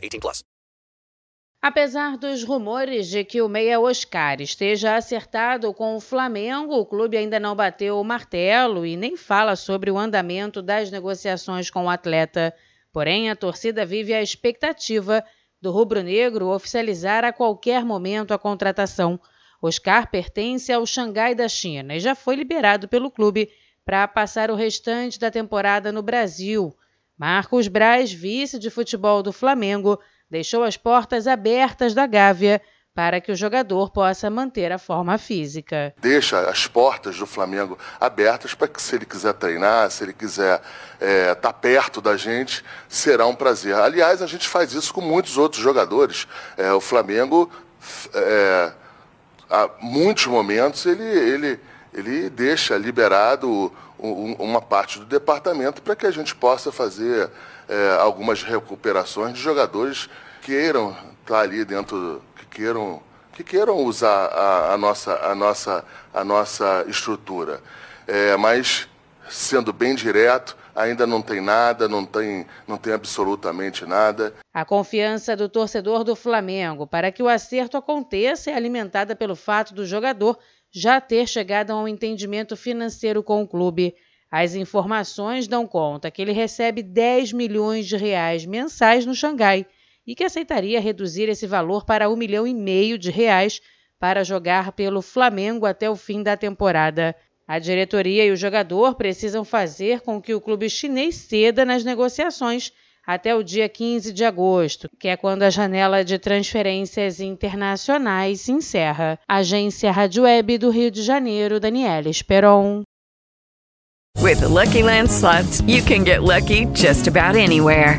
18 plus. Apesar dos rumores de que o meia Oscar esteja acertado com o Flamengo, o clube ainda não bateu o martelo e nem fala sobre o andamento das negociações com o atleta. Porém, a torcida vive a expectativa do rubro-negro oficializar a qualquer momento a contratação. Oscar pertence ao Xangai da China e já foi liberado pelo clube para passar o restante da temporada no Brasil. Marcos Braz, vice de futebol do Flamengo, deixou as portas abertas da Gávea para que o jogador possa manter a forma física. Deixa as portas do Flamengo abertas para que, se ele quiser treinar, se ele quiser estar é, tá perto da gente, será um prazer. Aliás, a gente faz isso com muitos outros jogadores. É, o Flamengo, é, há muitos momentos, ele, ele, ele deixa liberado uma parte do departamento para que a gente possa fazer é, algumas recuperações de jogadores que queiram estar ali dentro, que queiram, que queiram usar a, a nossa, a, nossa, a nossa estrutura. É, mas, sendo bem direto, ainda não tem nada, não tem, não tem absolutamente nada. A confiança do torcedor do Flamengo para que o acerto aconteça é alimentada pelo fato do jogador já ter chegado a um entendimento financeiro com o clube. As informações dão conta que ele recebe 10 milhões de reais mensais no Xangai e que aceitaria reduzir esse valor para um milhão e meio de reais para jogar pelo Flamengo até o fim da temporada. A diretoria e o jogador precisam fazer com que o clube chinês ceda nas negociações até o dia 15 de agosto, que é quando a janela de transferências internacionais se encerra. Agência Rádio Web do Rio de Janeiro, Daniela Esperon. With the Lucky Land slots, you can get lucky just about anywhere.